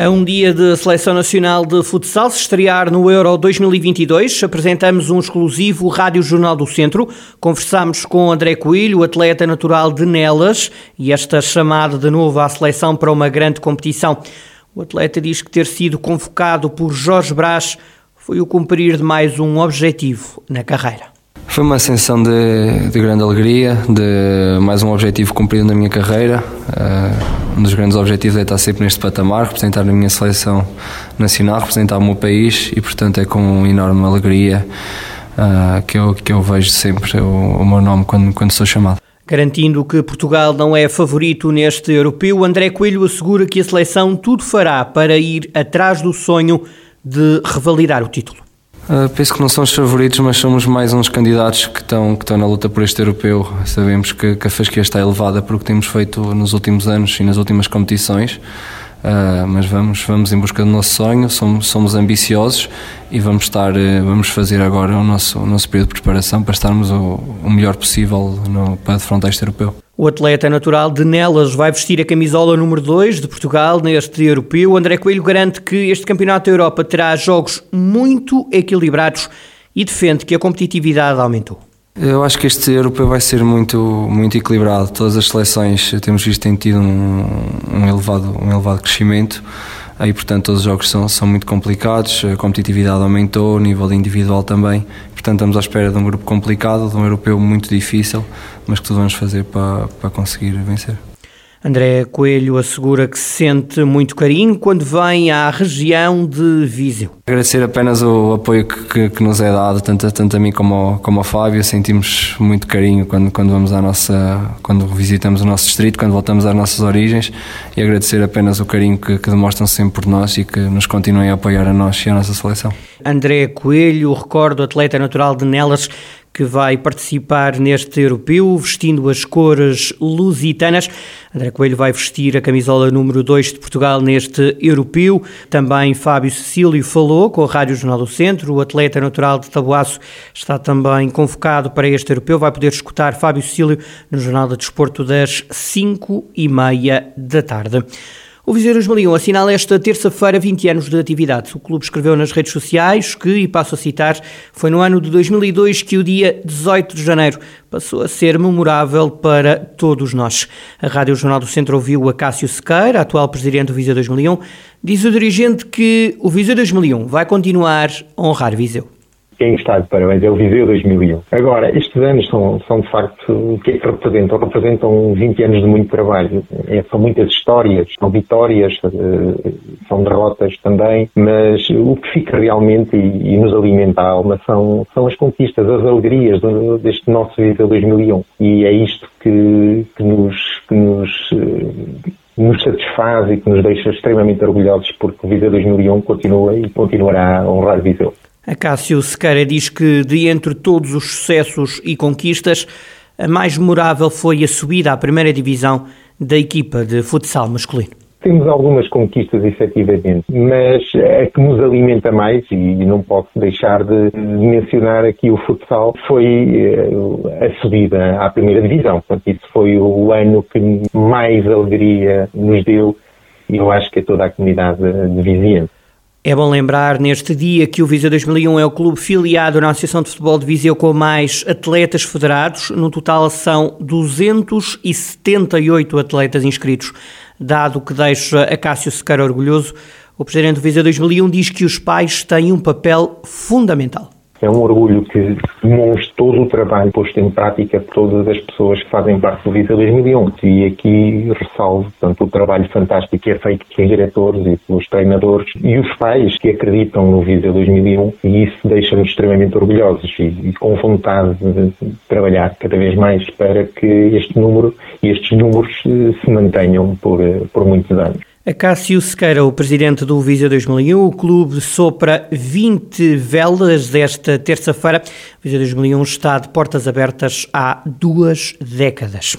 A um dia de Seleção Nacional de Futsal se estrear no Euro 2022, apresentamos um exclusivo Rádio Jornal do Centro. Conversamos com André Coelho, atleta natural de Nelas, e esta chamada de novo à seleção para uma grande competição. O atleta diz que ter sido convocado por Jorge Brás foi o cumprir de mais um objetivo na carreira. Foi uma ascensão de, de, grande alegria, de mais um objetivo cumprido na minha carreira. Uh, um dos grandes objetivos é estar sempre neste patamar, representar a minha seleção nacional, representar o meu país e, portanto, é com enorme alegria uh, que, eu, que eu vejo sempre o, o meu nome quando, quando sou chamado. Garantindo que Portugal não é favorito neste europeu, André Coelho assegura que a seleção tudo fará para ir atrás do sonho de revalidar o título. Uh, penso que não são os favoritos, mas somos mais uns candidatos que estão, que estão na luta por este europeu. Sabemos que, que a fasquia está elevada por o que temos feito nos últimos anos e nas últimas competições. Uh, mas vamos, vamos em busca do nosso sonho, somos, somos ambiciosos e vamos estar, uh, vamos fazer agora o nosso, o nosso período de preparação para estarmos o, o melhor possível no, para defrontar este europeu. O atleta natural de Nelas vai vestir a camisola número 2 de Portugal neste europeu. André Coelho garante que este Campeonato da Europa terá jogos muito equilibrados e defende que a competitividade aumentou. Eu acho que este europeu vai ser muito, muito equilibrado. Todas as seleções temos visto têm tido um, um, elevado, um elevado crescimento. Aí, portanto, todos os jogos são, são muito complicados, a competitividade aumentou, o nível individual também. Portanto, estamos à espera de um grupo complicado, de um europeu muito difícil, mas que tudo vamos fazer para, para conseguir vencer. André Coelho assegura que sente muito carinho quando vem à região de Viseu. Agradecer apenas o apoio que, que, que nos é dado, tanto, tanto a mim como ao, como ao Fábio. Sentimos muito carinho quando, quando vamos à nossa, quando visitamos o nosso distrito, quando voltamos às nossas origens e agradecer apenas o carinho que, que demonstram sempre por nós e que nos continuem a apoiar a nós e a nossa seleção. André Coelho, recordo, atleta natural de Nelas, que vai participar neste europeu, vestindo as cores lusitanas. André Coelho vai vestir a camisola número 2 de Portugal neste europeu. Também Fábio Cecílio falou com a Rádio Jornal do Centro. O atleta natural de Tabuaço está também convocado para este europeu. Vai poder escutar Fábio Cecílio no Jornal de Desporto das 5 e meia da tarde. O Viseu 2001 assinala esta terça-feira 20 anos de atividade. O clube escreveu nas redes sociais que, e passo a citar, foi no ano de 2002 que o dia 18 de janeiro passou a ser memorável para todos nós. A Rádio Jornal do Centro ouviu a Cássio Sequeira, atual presidente do Viseu 2001, diz o dirigente que o Viseu 2001 vai continuar a honrar Viseu quem está de parabéns é o Viseu 2001. Agora, estes anos são, são de facto o que é que representam? Representam 20 anos de muito trabalho. É, são muitas histórias, são vitórias, eh, são derrotas também, mas o que fica realmente e, e nos alimenta a alma são, são as conquistas, as alegrias deste nosso Viseu 2001. E é isto que, que nos, que nos eh, nos satisfaz e que nos deixa extremamente orgulhosos porque o Viseu 2001 continua e continuará a honrar Viseu. A Cássio Sequeira diz que, de entre todos os sucessos e conquistas, a mais memorável foi a subida à primeira divisão da equipa de futsal masculino. Temos algumas conquistas, efetivamente, mas a que nos alimenta mais, e não posso deixar de mencionar aqui o futsal, foi eh, a subida à primeira divisão. Portanto, isso foi o ano que mais alegria nos deu e eu acho que a toda a comunidade de vizinhança. É bom lembrar neste dia que o Viseu 2001 é o clube filiado na Associação de Futebol de Viseu com mais atletas federados. No total são 278 atletas inscritos. Dado que deixa a Cássio Sequeira orgulhoso, o presidente do Viseu 2001 diz que os pais têm um papel fundamental. É um orgulho que demonstra todo o trabalho posto em prática por todas as pessoas que fazem parte do Visa 2001. E aqui ressalvo tanto o trabalho fantástico que é feito pelos diretores e pelos treinadores e os pais que acreditam no Visa 2001 e isso deixa-nos extremamente orgulhosos e, e, com vontade de trabalhar cada vez mais para que este número e estes números eh, se mantenham por, eh, por muitos anos. A Cássio Sequeira, o presidente do Viseu 2001, o clube sopra 20 velas desta terça-feira. O Viseu 2001 está de portas abertas há duas décadas.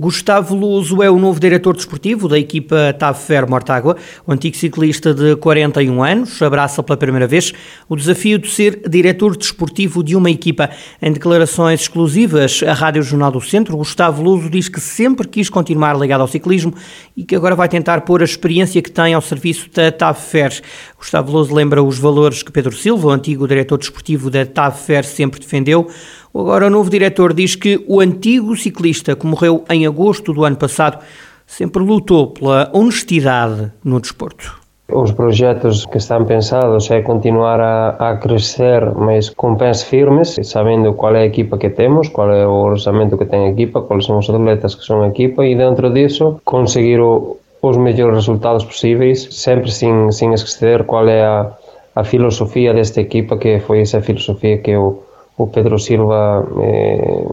Gustavo Luso é o novo diretor desportivo da equipa TAV Fer Mortágua. O antigo ciclista de 41 anos abraça pela primeira vez o desafio de ser diretor desportivo de uma equipa. Em declarações exclusivas à Rádio Jornal do Centro, Gustavo Luso diz que sempre quis continuar ligado ao ciclismo e que agora vai tentar pôr a experiência que tem ao serviço da TAV Fer. Gustavo Luso lembra os valores que Pedro Silva, o antigo diretor desportivo da TAV Fer, sempre defendeu. Agora, o novo diretor diz que o antigo ciclista que morreu em agosto do ano passado sempre lutou pela honestidade no desporto. Os projetos que estão pensados é continuar a, a, crescer, mas com pés firmes, sabendo qual é a equipa que temos, qual é o orçamento que tem a equipa, quais são os atletas que são a equipa e dentro disso conseguir o, os melhores resultados possíveis, sempre sem, sem esquecer qual é a, a filosofia desta equipa, que foi essa filosofia que eu o Pedro Silva eh,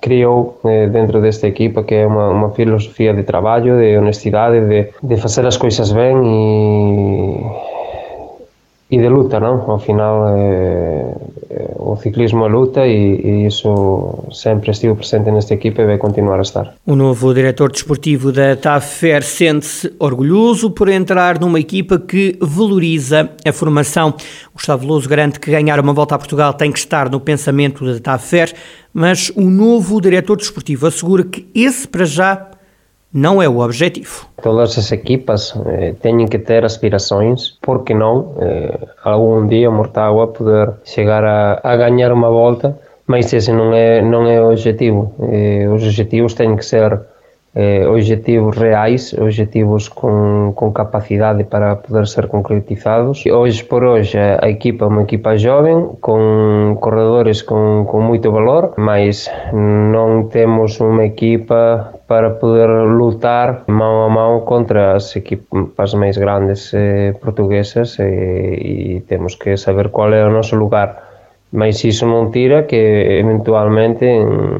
criou eh, dentro desta equipa que é unha, unha filosofía de traballo, de honestidade, de, de facer as coisas ben e, e de luta, non? Ao final eh, o ciclismo é luta e, e, isso sempre estive presente nesta equipa e vai continuar a estar. O novo diretor desportivo da TAFER sente-se orgulhoso por entrar numa equipa que valoriza a formação. Gustavo Louso garante que ganhar uma volta a Portugal tem que estar no pensamento da TAFER, mas o novo diretor desportivo assegura que esse para já não é o objetivo. Todas as equipas eh, têm que ter aspirações, porque não eh, algum dia Mortágua poder chegar a, a, ganhar uma volta, mas esse não é não é o objetivo. Eh, os objetivos têm que ser eh, objetivos reais, objetivos con, con capacidade para poder ser concretizados. Hoje por hoje a equipa é uma equipa joven, con corredores con, con moito valor, mas non temos unha equipa para poder lutar mão a mão contra as equipas máis grandes eh, portuguesas eh, e temos que saber qual é o noso lugar mas isso não tira que eventualmente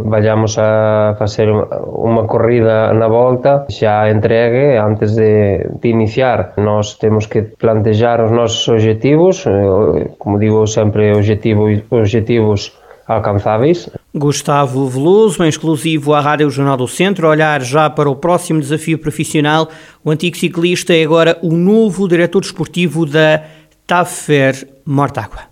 vayamos a fazer uma corrida na volta já entregue antes de, de iniciar. Nós temos que plantejar os nossos objetivos, eh, como digo sempre, objetivos, objetivos alcançáveis. Gustavo Veloso, em exclusivo à Rádio Jornal do Centro, olhar já para o próximo desafio profissional. O antigo ciclista é agora o novo diretor desportivo da TAFER Mortágua.